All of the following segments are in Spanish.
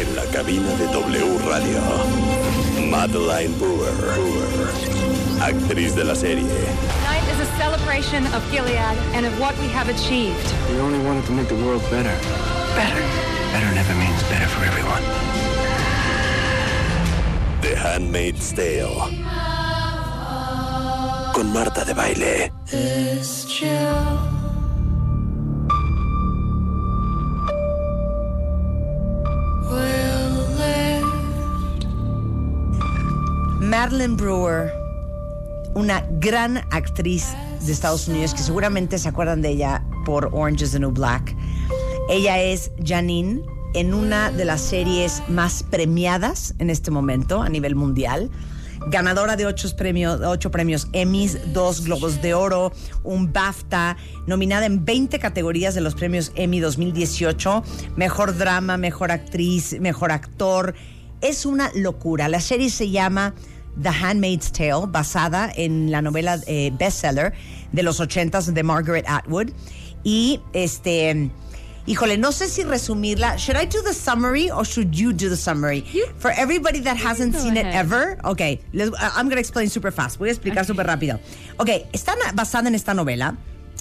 En la cabina de W Radio, Madeline Brewer, actriz de la serie. Tonight is a celebration of Gilead and of what we have achieved. We only wanted to make the world better. Better. Better never means better for everyone. The Handmaid's Tale. Con Marta de Baile. Madeline Brewer, una gran actriz de Estados Unidos que seguramente se acuerdan de ella por Orange is the New Black. Ella es Janine en una de las series más premiadas en este momento a nivel mundial. Ganadora de ocho premios, ocho premios Emmys, dos Globos de Oro, un BAFTA, nominada en 20 categorías de los premios Emmy 2018, mejor drama, mejor actriz, mejor actor. Es una locura. La serie se llama The Handmaid's Tale, basada en la novela eh, bestseller de los 80s de Margaret Atwood. Y este. Híjole, no sé si resumirla. Should I do the summary or should you do the summary? For everybody that hasn't seen it ever, okay, les- I'm going to explain super fast. Voy a explicar súper rápido. Ok, está basada en esta novela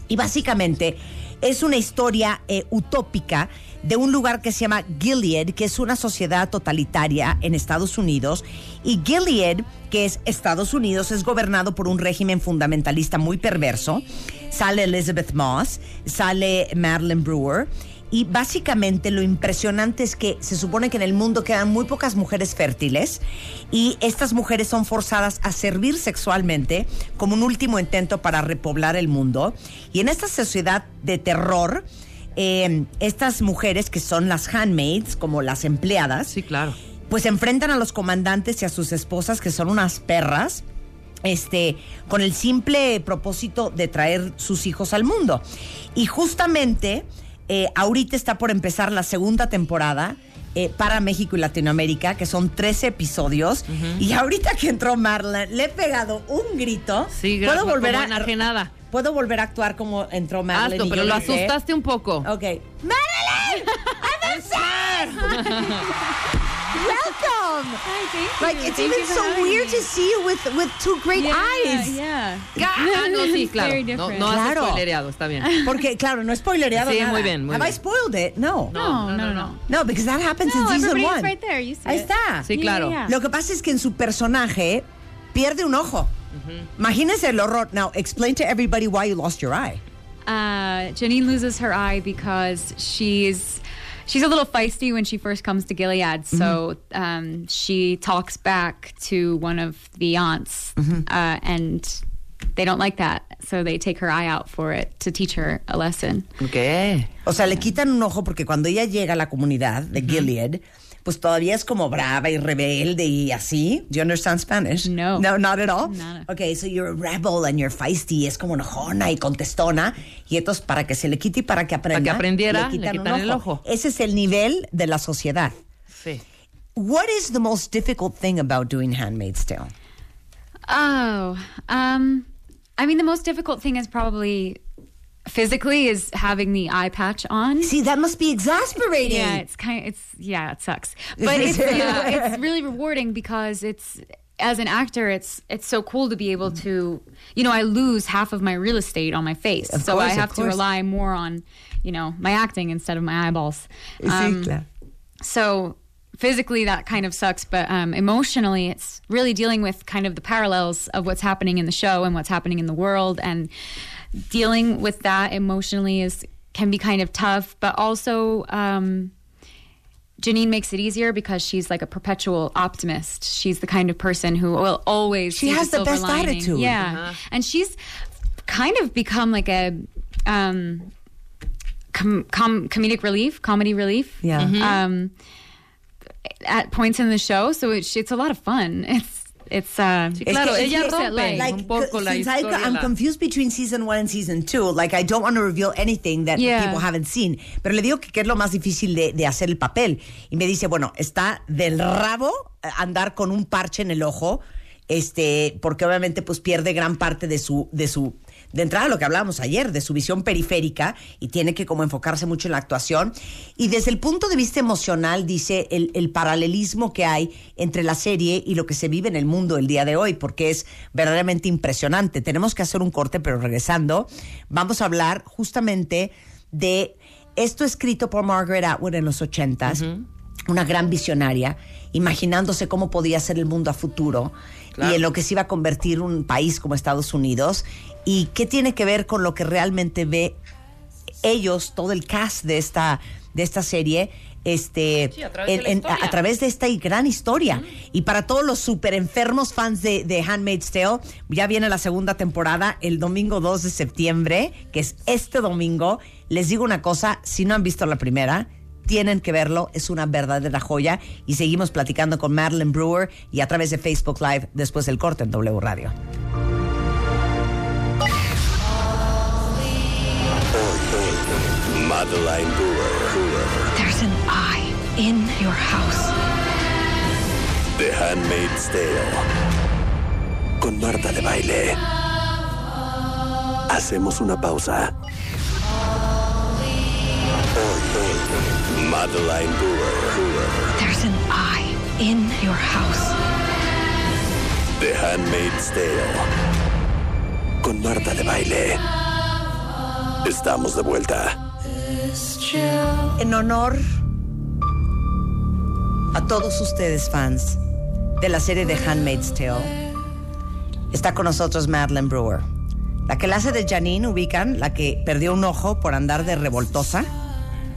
y básicamente es una historia eh, utópica de un lugar que se llama Gilead, que es una sociedad totalitaria en Estados Unidos. Y Gilead, que es Estados Unidos, es gobernado por un régimen fundamentalista muy perverso. Sale Elizabeth Moss, sale Madeline Brewer. Y básicamente lo impresionante es que se supone que en el mundo quedan muy pocas mujeres fértiles y estas mujeres son forzadas a servir sexualmente como un último intento para repoblar el mundo. Y en esta sociedad de terror, eh, estas mujeres que son las handmaids, como las empleadas, Sí, claro. pues enfrentan a los comandantes y a sus esposas, que son unas perras, este, con el simple propósito de traer sus hijos al mundo. Y justamente eh, ahorita está por empezar la segunda temporada. eh, para México y Latinoamérica, que son 13 episodios. Y ahorita que entró Marlon, le he pegado un grito. Sí, ¿Puedo como volver a enajenada. Puedo volver a actuar como entró Marlon. Hazlo, y pero yo lo grité? asustaste un poco. Ok. Madeline! Welcome! Hi, thank Like you. it's Thank even so weird me. to see you with with two great yeah, eyes. Yeah. Ah, no, sí, claro. No, no has Claro. spoilereado, está bien. Porque claro, no es spoilereado Sí, nada. muy bien, muy Have I bien. spoiled it? No. No, no, no. No, because that happens No, in season one. right there. You see Ahí it. está. Sí, Yeah, claro. yeah. Lo que pasa es que en su personaje pierde un ojo. Imagínense el horror. Now, explain to everybody why you lost your eye. Uh, Janine loses her eye because she's she's a little feisty when she first comes to Gilead. So um, she talks back to one of the aunts, uh, and they don't like that. So they take her eye out for it to teach her a lesson. ¿Qué? O sea, le quitan un ojo porque cuando ella llega a la comunidad de Gilead, pues todavía es como brava y rebelde y así. Do you understand Spanish? No. No, not at all? Nada. Okay, so you're a rebel and you're feisty, es como enojona y contestona. Y entonces, para que se le quite y para que aprenda. Para que aprendiera, le quitan, le un quitan el ojo. Ese es el nivel de la sociedad. Sí. What is the most difficult thing about doing Handmaid's Tale? Oh, um, I mean, the most difficult thing is probably physically is having the eye patch on. See, that must be exasperating. Yeah, it's kind of it's yeah, it sucks. But it's yeah, it's really rewarding because it's as an actor, it's it's so cool to be able to you know I lose half of my real estate on my face, Of so course, I have to rely more on you know my acting instead of my eyeballs. Um, claro. so physically that kind of sucks but um, emotionally it's really dealing with kind of the parallels of what's happening in the show and what's happening in the world and dealing with that emotionally is can be kind of tough but also um, Janine makes it easier because she's like a perpetual optimist. She's the kind of person who will always She has the silver best lining. attitude. Yeah, and she's kind of become like a um, com- com- comedic relief, comedy relief. Yeah. Mhm. Um, at points in the show, so it's it's a lot of fun. It's it's uh, Sí, claro, que- ella rompe like, un poco la since I, historia. I'm confused between season one and season two. Like, I don't want to reveal anything that Yeah. people haven't seen. Pero le digo que, que es lo más difícil de, de hacer el papel. Y me dice, bueno, está del rabo eh, andar con un parche en el ojo este, porque obviamente pues pierde gran parte de su, de su, de entrada lo que hablábamos ayer, de su visión periférica y tiene que como enfocarse mucho en la actuación. Y desde el punto de vista emocional, dice el, el paralelismo que hay entre la serie y lo que se vive en el mundo el día de hoy, porque es verdaderamente impresionante. Tenemos que hacer un corte, pero regresando, vamos a hablar justamente de esto escrito por Margaret Atwood en los ochentas, una gran visionaria, imaginándose cómo podía ser el mundo a futuro y en lo que se iba a convertir un país como Estados Unidos y qué tiene que ver con lo que realmente ve ellos, todo el cast de esta, de esta serie, este, Sí, a través de en- la en- historia. a través de esta gran historia. Y para todos los super enfermos fans de, de Handmaid's Tale, ya viene la segunda temporada el domingo 2 de septiembre, que es este domingo. Les digo una cosa, si no han visto la primera, tienen que verlo, es una verdadera joya. Y seguimos platicando con Madeline Brewer y a través de Facebook Live después del corte en W Radio. Madeline Brewer. There's an eye in your house. The Handmaid's Tale. Con Marta de Baile. Hacemos una pausa. Madeline Brewer. There's an eye in your house. The Handmaid's Tale. Con Marta de Baile. Estamos de vuelta. En honor a todos ustedes fans de la serie de Handmaid's Tale, está con nosotros Madeline Brewer. La que la hace de Janine, ubican, la que perdió un ojo por andar de revoltosa,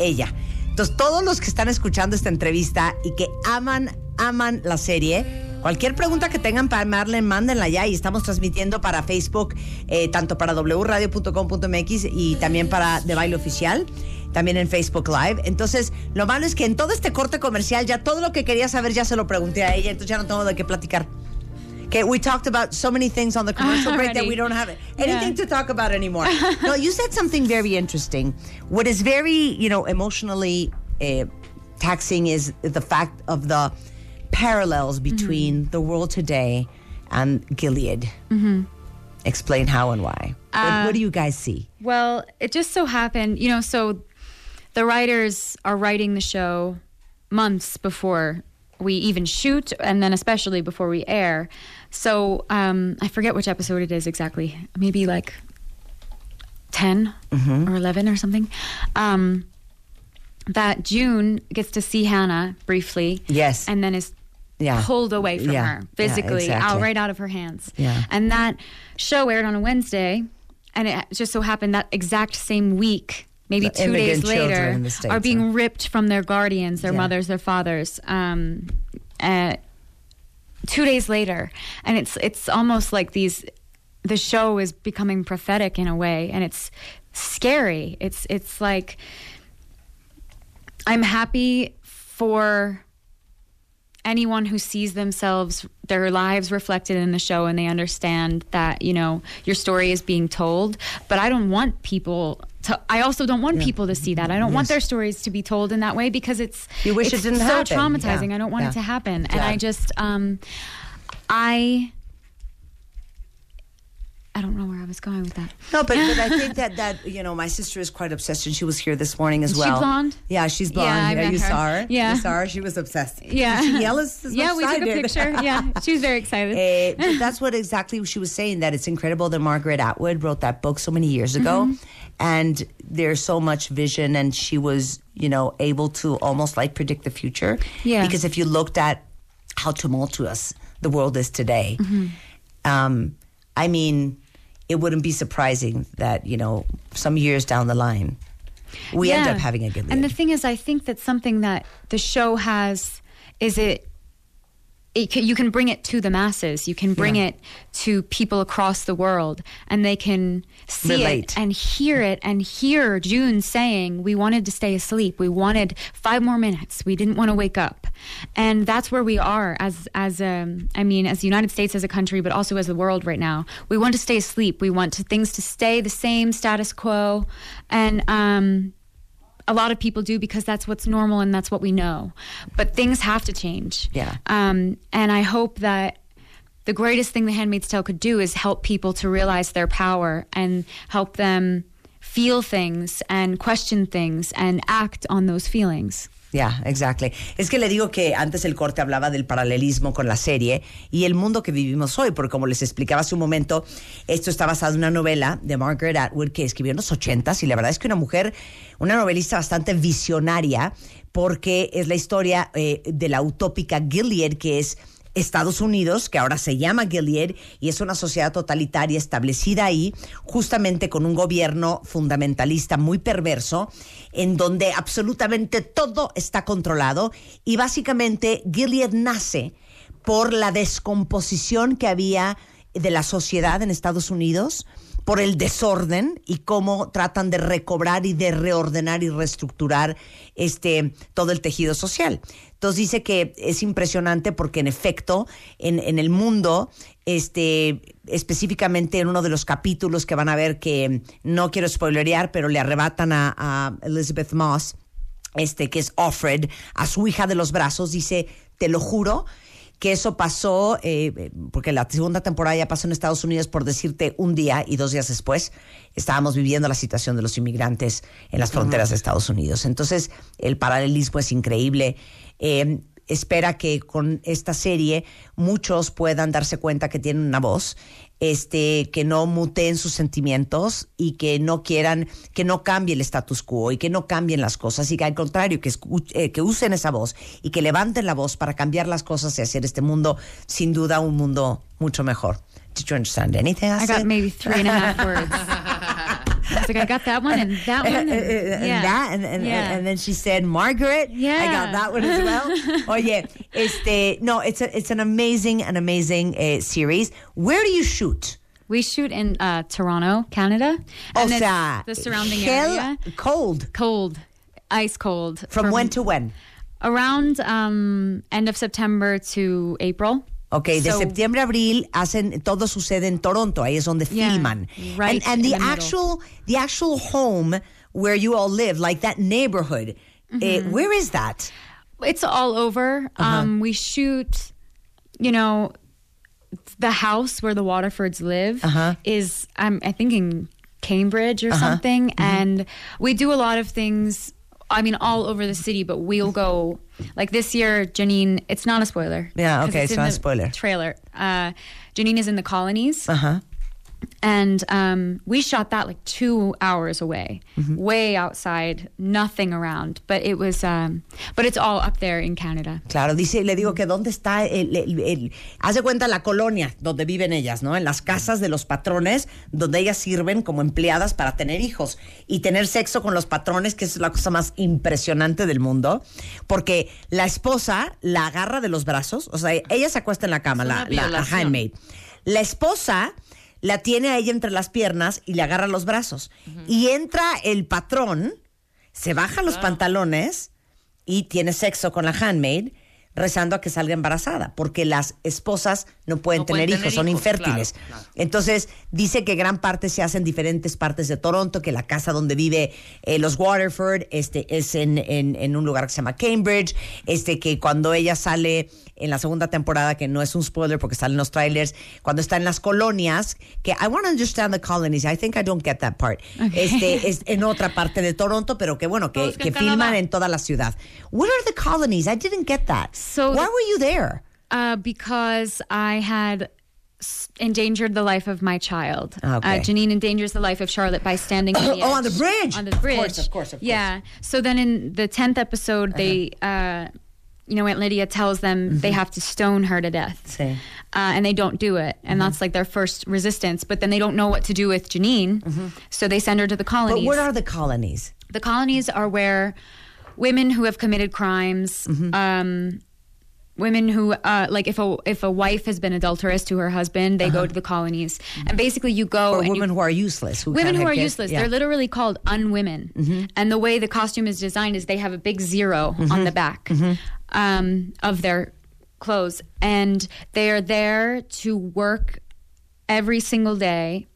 ella. Entonces, todos los que están escuchando esta entrevista y que aman, aman la serie, cualquier pregunta que tengan para Madeline, mándenla ya y estamos transmitiendo para Facebook, eh, tanto para wradio.com.mx y también para De Baile Oficial, también en Facebook Live. Entonces, lo malo es que en todo este corte comercial ya todo lo que quería saber ya se lo pregunté a ella, entonces ya no tengo de qué platicar. Okay, we talked about so many things on the commercial break that we don't have anything Yeah. to talk about anymore. no, you said something very interesting. What is very, you know, emotionally uh, taxing is the fact of the parallels between the world today and Gilead. Mm-hmm. Explain how and why. what, what do you guys see? Well, it just so happened, you know, so the writers are writing the show months before we even shoot, and then especially before we air. So um, I forget which episode it is exactly. Maybe like 10 or 11 or something. Um, that June gets to see Hannah briefly. Yes. And then is Yeah. pulled away from Yeah. her Yeah, physically, out right out of her hands. Yeah. And that show aired on a Wednesday, and it just so happened that exact same week, maybe The two days later, States, are being huh? ripped from their guardians, their Yeah. mothers, their fathers. Um, uh, two days later, and it's it's almost like these. The show is becoming prophetic in a way, and it's scary. It's it's like I'm happy for anyone who sees themselves their lives reflected in the show and they understand that you know your story is being told but i don't want people to i also don't want people to see that i don't want their stories to be told in that way because it's You wish it it's didn't so happen. traumatizing Yeah. i don't want Yeah. it to happen and i just um i i don't know where i was going with that No, but, but I think that that you know my sister is quite obsessed, and she was here this morning as well. she well. blonde? Yeah, she's Yeah, blonde. yeah, met you her. saw her. Yeah. you saw her. She was obsessed. yeah Did she yell as, as yeah we took a picture yeah she was very excited Eh, that's what exactly she was saying. That it's incredible that Margaret Atwood wrote that book so many years ago, Mm-hmm. And there's so much vision, and she was, you know, able to almost like predict the future. Yeah. Because if you looked at how tumultuous the world is today, Mm-hmm. um, I mean, it wouldn't be surprising that you know some years down the line, we end up having a good. And the thing is, I think that something that the show has is it. It can, you can bring it to the masses. You can bring Yeah. it to people across the world, and they can see Relate. it and hear it and hear June saying, "We wanted to stay asleep. We wanted five more minutes. We didn't want to wake up." And that's where we are as as um, I mean, as the United States as a country, but also as the world right now. We want to stay asleep. We want to, things to stay the same, status quo, and um, a lot of people do because that's what's normal and that's what we know. But things have to change. Yeah. Um, and I hope that the greatest thing the Handmaid's Tale could do is help people to realize their power and help them feel things and question things and act on those feelings. Yeah, exactly. Es que le digo que antes el corte hablaba del paralelismo con la serie y el mundo que vivimos hoy, porque como les explicaba hace un momento, esto está basado en una novela de Margaret Atwood que escribió en los ochentas y la verdad es que una mujer, una novelista bastante visionaria, porque es la historia eh, de la utópica Gilead, que es Estados Unidos, que ahora se llama Gilead, y es una sociedad totalitaria establecida ahí, justamente con un gobierno fundamentalista muy perverso, en donde absolutamente todo está controlado, y básicamente Gilead nace por la descomposición que había de la sociedad en Estados Unidos, por el desorden y cómo tratan de recobrar y de reordenar y reestructurar este todo el tejido social. Entonces dice que es impresionante porque en efecto en, en el mundo, este, específicamente en uno de los capítulos que van a ver que no quiero spoilerear, pero le arrebatan a, a Elizabeth Moss, este que es Offred, a su hija de los brazos, dice, te lo juro, que eso pasó, eh, porque la segunda temporada ya pasó en Estados Unidos, por decirte un día y dos días después, estábamos viviendo la situación de los inmigrantes en las fronteras de Estados Unidos. Entonces, el paralelismo es increíble. Eh, espera que con esta serie muchos puedan darse cuenta que tienen una voz, este, que no muteen sus sentimientos y que no quieran, que no cambie el status quo y que no cambien las cosas y que al contrario, que, eh, que usen esa voz y que levanten la voz para cambiar las cosas y hacer este mundo, sin duda, un mundo mucho mejor. Did you understand anything I I said? got maybe three and a half words. I was like, I got that one and that one. and, And, yeah. that, and, and, Yeah. and then she said, Margaret. Yeah. I got that one as well. Oye, este, no, it's a, it's an amazing, an amazing uh, series. Where do you shoot? We shoot in uh, Toronto, Canada. O And it's the surrounding hell area. cold. Cold, ice cold. From when to when? Around um, end of September to April. Okay, de So- septiembre a abril hacen todo sucede en Toronto, ahí es donde Yeah, filman. right and and the, the middle. actual the actual home where you all live, like that neighborhood, Mm-hmm. eh, where is that? It's all over. Uh-huh. Um, we shoot, you know, the house where the Waterfords live Uh-huh. is, um, I think, in Cambridge or something. Mm-hmm. And we do a lot of things. I mean, all over the city, but we'll go like this year. Janine, it's not a spoiler. Yeah, okay, it's it's not a spoiler. Trailer. Uh, Janine is in the colonies. Uh huh. And um, we shot that like two hours away, Mm-hmm. way outside, nothing around. But it was, um, but it's all up there in Canada. Claro, dice, le digo que dónde está el, el, el- haz de cuenta la colonia donde viven ellas, ¿no? En las casas de los patrones, donde ellas sirven como empleadas para tener hijos y tener sexo con los patrones, que es la cosa más impresionante del mundo, porque la esposa la agarra de los brazos, o sea, ella se acuesta en la cama, Es la, la- la handmaid. La esposa la tiene a ella entre las piernas y le agarra los brazos. Y entra el patrón, se baja los pantalones y tiene sexo con la handmaid rezando a que salga embarazada, porque las esposas no pueden No tener pueden hijos, tener son infértiles. claro, claro. Entonces, dice que gran parte se hace en diferentes partes de Toronto, que la casa donde vive eh, los Waterford este, es en, en- en un lugar que se llama Cambridge, este, que cuando ella sale en la segunda temporada, que no es un spoiler porque salen los trailers, cuando está en las colonias, que I want to understand the colonies, I think I don't get that part, este, es en otra parte de Toronto, pero que bueno, No, que, que filman en toda la ciudad. What are the colonies? I didn't get that. So Why were you there? Uh, because I had endangered the life of my child. Okay. Uh, Janine endangers the life of Charlotte by standing on the Oh, on the bridge. On the Of bridge. course, of course, of course. Yeah. So then in the 10th episode, they, uh, you know, Aunt Lydia tells them they have to stone her to death. Uh, and they don't do it. And that's like their first resistance. But then they don't know what to do with Janine. So they send her to the But colonies. what are the colonies? The colonies are where women who have committed crimes, Mm-hmm. um, women who, uh, like, if a if a wife has been adulterous to her husband, they go to the colonies, and basically you go Uh-huh. Or and you- women who are useless? Who women who are get- useless. yeah. Mm-hmm. They're literally called unwomen, and the way the costume is designed is they have a big 0 Mm-hmm. on the back um, of their clothes, and they are there to work every single day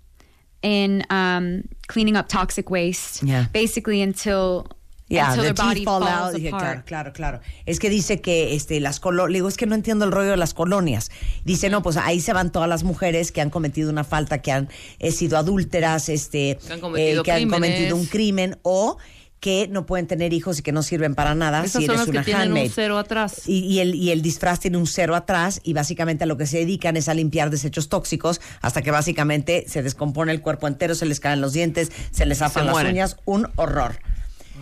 in um, cleaning up toxic waste. Yeah. Basically, until Yeah, until the their body teeth fall falls out. Dije, claro, claro, claro. Es que dice que este, las colonias, digo, es que no entiendo el rollo de las colonias. Dice, no, pues ahí se van todas las mujeres que han cometido una falta, que han eh, sido adúlteras, este, Que han cometido que han crímenes. cometido un crimen o que no pueden tener hijos y que no sirven para nada Esas si son eres las que tienen un cero atrás. Y, y el, y el disfraz tiene un cero atrás y básicamente a lo que se dedican es a limpiar desechos tóxicos hasta que básicamente se descompone el cuerpo entero, se les caen los dientes, se les zafan las mueren. uñas, un horror.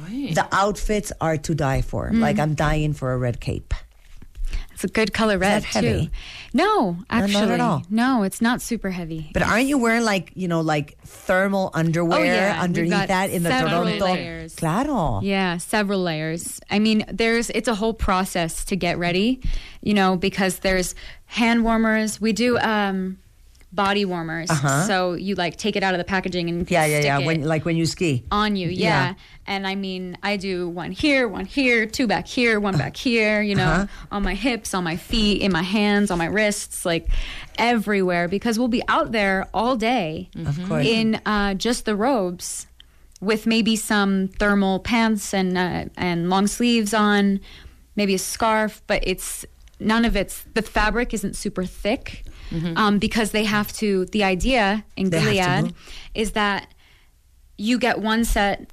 Ay. The outfits are to die for. Like I'm dying for a red cape. It's a good color red that heavy? too. No, at actually, all. no, it's not super heavy. But aren't you wearing like, you know, like thermal underwear Oh, yeah. Underneath that in the Toronto? layers. Claro. Yeah, several layers. I mean, there's it's a whole process to get ready, you know, because there's hand warmers. We do um body warmers. Uh-huh. So you like take it out of the packaging and Yeah, yeah, yeah. When, like when you ski. on you. Yeah. Yeah. And I mean, I do one here, one here, two back here, one back here, you know, Uh-huh. on my hips, on my feet, in my hands, on my wrists, like everywhere because we'll be out there all day Of course. in uh, just the robes with maybe some thermal pants and uh, and long sleeves on, maybe a scarf, but it's none of it's the fabric isn't super thick um, because they have to. The idea in They Gilead is that you get one set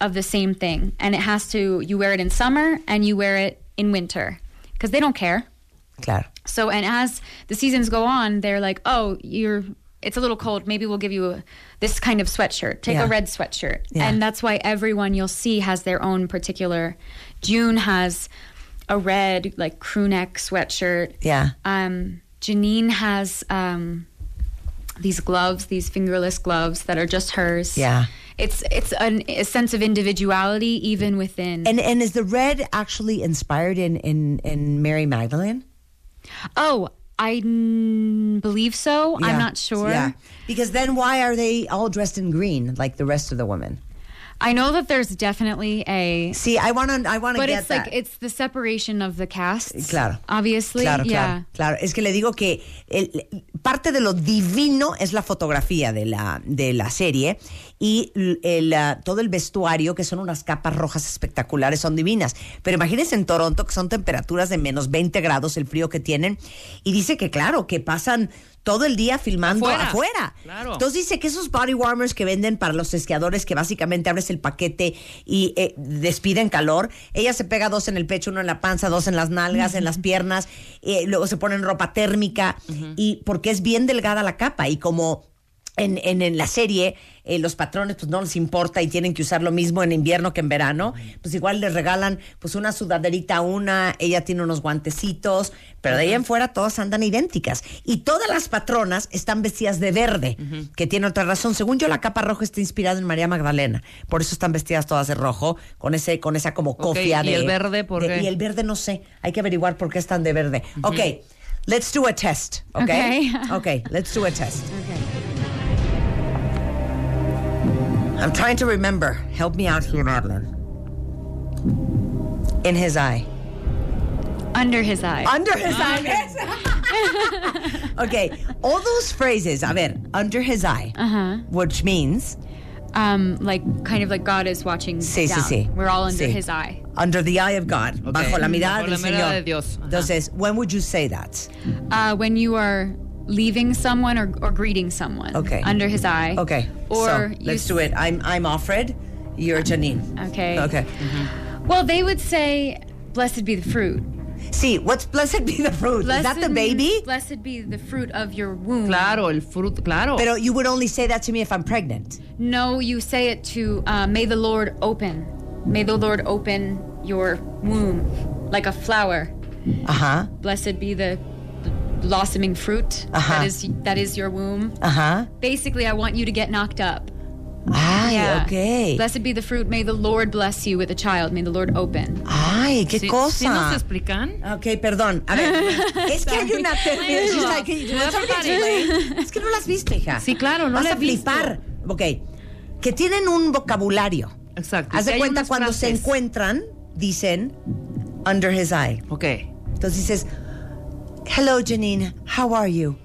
of the same thing, and it has to. You wear it in summer and you wear it in winter because they don't care. Claro. So, and as the seasons go on, they're like, oh, you're, it's a little cold. Maybe we'll give you a, this kind of sweatshirt. Take Yeah. a red sweatshirt. Yeah. And that's why everyone you'll see has their own particular. June has a red, like crew neck sweatshirt. Yeah. Um, Janine has um, these gloves, these fingerless gloves that are just hers. Yeah. It's it's an, a sense of individuality even within. And and is the red actually inspired in in in Mary Magdalene? oh, I mm, believe so. Yeah. I'm not sure. Yeah. Because then why are they all dressed in green like the rest of the women? I know that there's definitely a, See, I want to I want to but get it's that. like it's the separation of the casts. Claro. obviously. Claro, yeah. claro, claro. Es que le digo que el- parte de lo divino es la fotografía de la, de la serie y el, todo el vestuario, que son unas capas rojas espectaculares, son divinas. Pero imagínense en Toronto, que son temperaturas de menos 20 grados, el frío que tienen. Y dice que, claro, que pasan todo el día filmando afuera. Afuera. Claro. Entonces dice que esos body warmers que venden para los esquiadores, que básicamente abres el paquete y eh, despiden calor, ella se pega dos en el pecho, uno en la panza, dos en las nalgas, en las piernas, eh, luego se ponen ropa térmica y porque es bien delgada la capa y como en, en, en la serie eh, los patrones pues no les importa y tienen que usar lo mismo en invierno que en verano, pues igual les regalan pues una sudaderita a una, ella tiene unos guantecitos, pero de ahí en fuera todas andan idénticas. Y todas las patronas están vestidas de verde, que tiene otra razón. Según yo, la capa roja está inspirada en María Magdalena, por eso están vestidas todas de rojo, con ese con esa como cofia ¿y de... el verde por de- qué? Y el verde no sé, hay que averiguar por qué están de verde. Ok, let's do a test, ok? Okay. Ok, let's do a test. I'm trying to remember. Help me out here, Madeline. In his eye. Under his eye. Under his eye. okay, all those phrases, a ver, under his eye, Uh-huh. which means um, like kind of like God is watching Sí, sí, down. sí. We're all under Sí. his eye. under the eye of God, Ok. bajo la mirada Bajo la del Señor. de Dios. Ajá. Entonces, when would you say that? Uh, when you are leaving someone or, or greeting someone. Okay. Under his eye. Okay, Or so let's s- do it. I'm I'm Offred. You're Janine. Okay. Okay. Well, they would say, "Blessed be the fruit." See, what's blessed be the fruit? Blessed Is that the baby? Blessed be the fruit of your womb. Claro, el fruto, claro. Pero you would only say that to me if I'm pregnant. No, you say it to uh, may the Lord open. May the Lord open your womb like a flower. Uh huh. Blessed be the blossoming fruit Uh-huh. that is that is your womb. Uh huh. Basically, I want you to get knocked up. Ay, Yeah. okay. Blessed be the fruit. May the Lord bless you with a child. May the Lord open. Ay, qué ¿Sí, cosa. ¿sí nos explican? Ok, perdón. A ver, es que hay una? Es que no las viste, hija. Sí, claro, no Vas la a he visto. flipar. Ok. Que tienen un vocabulario. Exacto. Haz de cuenta cuando se encuentran, dicen under his eye. Ok. Entonces dices, hello Janine, how are you?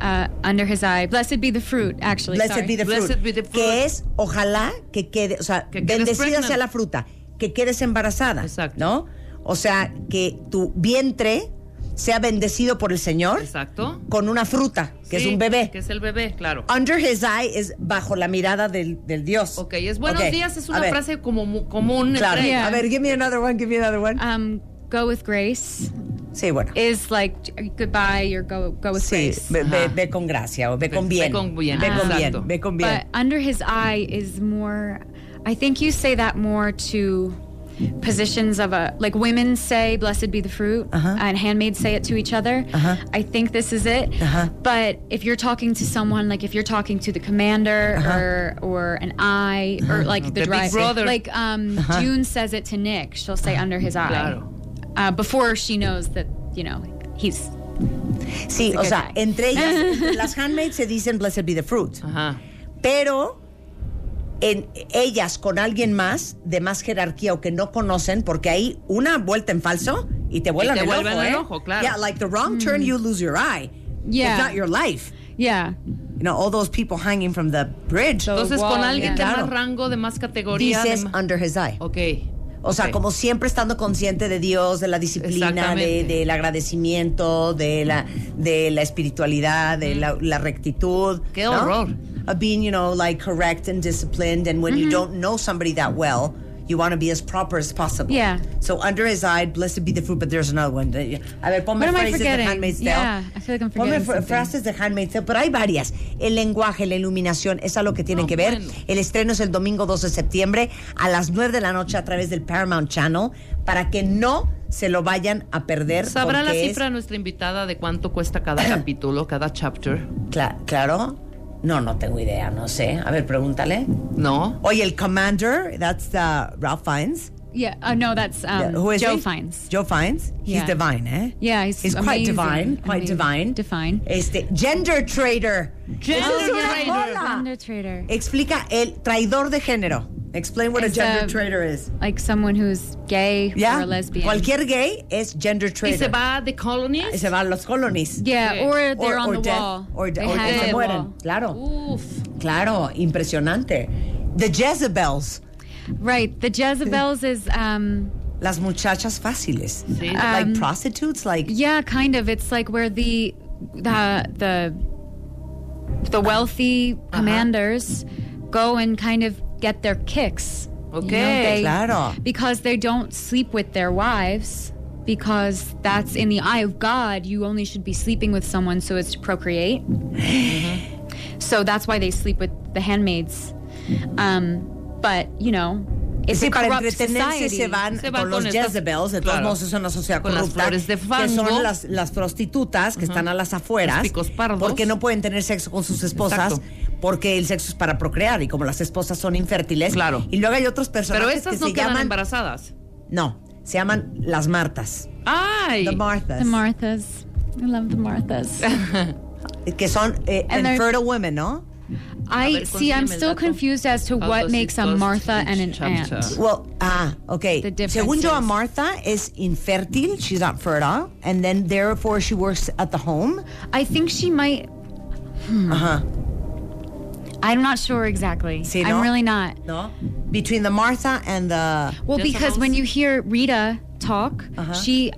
Uh, under his eye. Blessed be the fruit. Actually, Blessed sorry. be the fruit. Blessed be the fruit. Que es, ojalá que quede, o sea, Que bendecida sea la fruta. que quedes embarazada. Exacto. ¿No? O sea, que tu vientre sea bendecido por el Señor Exacto. con una fruta, que es un bebé. Que es el bebé, claro. Under his eye es bajo la mirada del, del Dios. Ok, es buenos días, es a una ver, frase como mu- común Claro. Yeah. A ver, give me another one, give me another one. Um, go with grace sí, bueno. is like goodbye or go go with Sí, grace. ve, ve- ve con gracia o ve con bien. ve con bien, Ve con bien, ve con bien. But under his eye is more. I think you say that more to positions of a like women say blessed be the fruit Uh-huh. and handmaids say it to each other i think this is it Uh-huh. but if you're talking to someone like if you're talking to the commander Uh-huh. or or an eye or like the, The big driver brother. like um Uh-huh. June says it to Nick she'll say under his eye Claro. Uh, before she knows that you know he's sí, o sea, guy. entre ellas, entre las handmaids se dicen blessed be the fruit. Ajá. Pero en ellas con alguien más de más jerarquía o que no conocen, porque hay una vuelta en falso y te vuelan te el vuelven ojo, el ¿eh? ojo, claro. Yeah, like the wrong turn, you lose your eye. Yeah. It's not your life. yeah You know, all those people hanging from the bridge. Entonces, wall, con alguien de yeah. Claro. más rango, de más categoría. de Dices más- under his eye. Ok. O sea, ok. como siempre estando consciente de Dios, de la disciplina, de, del agradecimiento, de la, de la espiritualidad, de la, la rectitud. Qué ¿no? horror. Of being, you know, like correct and disciplined. And when you don't know somebody that well, you want to be as proper as possible. Yeah. So under his eye, blessed be the fruit, but there's another one. A ver, ponme What am I phrases de? Handmaid's Tale. Yeah, I feel like I'm Ponme forgetting fra- something. frases de Handmaid's Tale, pero hay varias. El lenguaje, la iluminación, es a lo que tienen No, que ver. bueno. El estreno es el domingo 2 de septiembre a las 9 de la noche a través del Paramount Channel para que no se lo vayan a perder. ¿Sabrá la porque es- cifra nuestra invitada de cuánto cuesta cada capítulo, cada chapter? Cla- claro. No, no tengo idea, no sé. A ver, pregúntale. No. Oye, el Commander, that's uh, Ralph Fiennes. Yeah uh, no that's um, Yeah, Who is Joe he? Fiennes Joe Fiennes. He's Yeah. divine, eh? Yeah, he's He's quite divine, quite Amazing. divine. Divine. Este, gender trader. Gender Eso es una Gender trader. Explica el traidor de género. Explain what a gender a- trader is. Like someone who's gay ¿Ya? or a lesbian. Cualquier gay es gender ¿Y se va de colonies? Y se van los colonies. Yeah, Sí. or they're Or- on or the death, wall. or They or hang se mueren. wall. Claro, Uf. claro, impresionante. The Jezebels, Right. The Jezebels is um las muchachas fáciles. Sí. like Um, prostitutes, like yeah, kind of. It's like where the the the the wealthy Uh-huh. commanders go and kind of get their kicks. You know, Okay. they- Claro. Because they don't sleep with their wives because that's in the eye of God, you only should be sleeping with someone so as to procreate. So that's why they sleep with the handmaids. Um, but, you know, Sí, para entretenerse society. se van, Se van con los estas- Jezebels, de todos claro, modos es una sociedad con las corrupta, flores de que son las, las prostitutas que están a las afueras, Los picos pardos. porque no pueden tener sexo con sus esposas, Exacto. porque el sexo es para procrear, y como las esposas son infértiles, Claro. y luego hay otros personajes Pero estas que no se quedan llaman, embarazadas. no, se llaman las Martas, ¡Ay! the Marthas, The Marthas. I love the Marthas. que son eh, infertile women, ¿no? I see. I'm still confused as to what makes a Martha and an aunt. Well, ah, okay. The difference Según yo, a is- Martha es infértil, she's not fertile, and then therefore she works at the home. I think she might. Ajá. I'm not sure exactly. Sí, I'm really not. No? Between the Martha and the Well, because when you hear Rita talk, Uh-huh. she.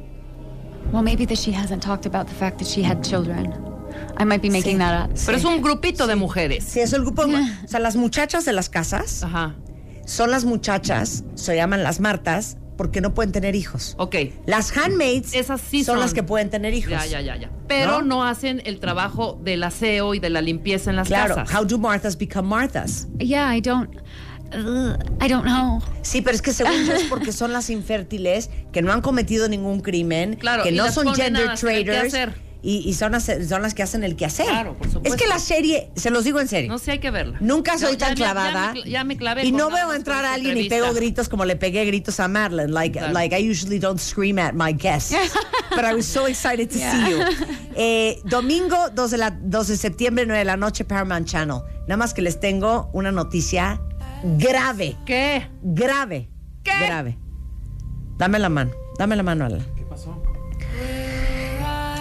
Well, maybe that she hasn't talked about the fact that she had children. I might be making Sí. that up. Pero es un grupito de mujeres. Sí, es el grupo. O sea, las muchachas de las casas Ajá. son las muchachas, se llaman las Martas, porque no pueden tener hijos. Ok. Las handmaids Esas sí son, son. las que pueden tener hijos. Ya, ya, ya, ya. Pero ¿No? ¿No? hacen el trabajo del aseo y de la limpieza en las Claro. casas. How do Marthas become Marthas? Yeah, I don't. I don't know. Sí, pero es que según yo es porque son las infértiles que no han cometido ningún crimen, Claro, que no son gender traders. Y, y son, las- son las que hacen el quehacer. Claro, por supuesto. Es que la serie, se los digo en serio. No sé, hay que verla. Nunca soy tan me- ya clavada. me Ya me, clavé. y no veo entrar a alguien y pego gritos como le pegué gritos a Madeline. Like, Claro. like I usually don't scream at my guests. But I was so excited to see you. Eh, domingo 2 de, la, 2 de septiembre, 9 de la noche, Paramount Channel. Nada más que les tengo una noticia grave. ¿Qué? Grave. ¿Qué? Grave. Dame la mano. Dame la mano, Ala.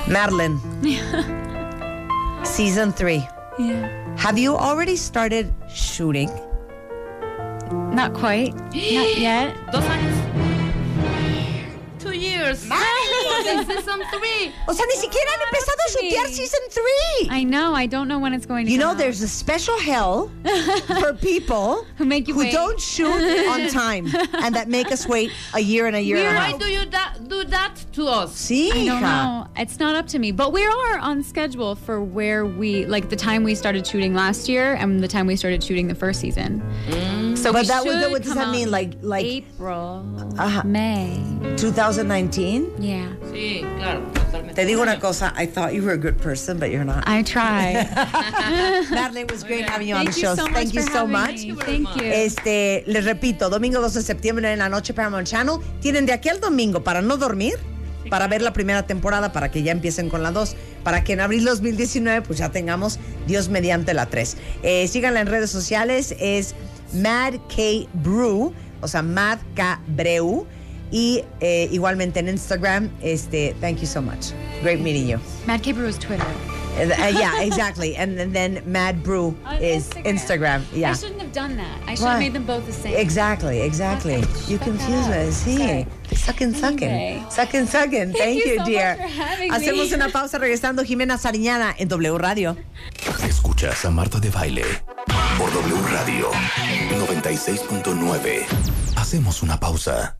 ¿Qué pasó? Madeline. Season 3. Yeah. Have you already started shooting? Not quite. Not yet. Dos años. Two years. Season three. O sea, ni siquiera han empezado a shootear season 3. I know. I don't know when it's going to You know, out. there's a special hell for people Who make you who wait. don't shoot on time and that make us wait a year and a year and a Why half. do you da- do that to us? Sí, I don't hija. know. It's not up to me. But we are on schedule for where we like the time we started shooting last year and the time we started shooting the first season. Mm. So But we that should what does come that out mean? Like- like- April, Ajá. May. 2019. Yeah, Sí, claro, totalmente. Te digo una cosa, I thought you were a good person, but you're not. I try. Madeline, it was great having you on the show. so Thank you so much. Thank you. Este, les repito, domingo 2 de septiembre en la noche Paramount Channel. Tienen de aquí al domingo para no dormir, para ver la primera temporada, para que ya empiecen con la 2, para que en abril 2019 pues ya tengamos Dios mediante la 3. Eh, síganla en redes sociales, es Mad K Brew, o sea, Mad K Breu. Y eh, igualmente en Instagram, este, thank you so much. Great meeting you. Mad K Brew is Twitter. Uh, yeah, exactly. And, and then Mad Brew On is Instagram. Yeah. I shouldn't have done that. I should Why? have made them both the same. Exactly, exactly. Okay, You confuse up. Sí. Sucking, sucking. Sucking, sucking. Thank, you you, so dear. much for having me. Hacemos una pausa regresando Jimena Sariñana en W Radio. Escuchas a Marta de Baile por W Radio 96.9. Hacemos una pausa.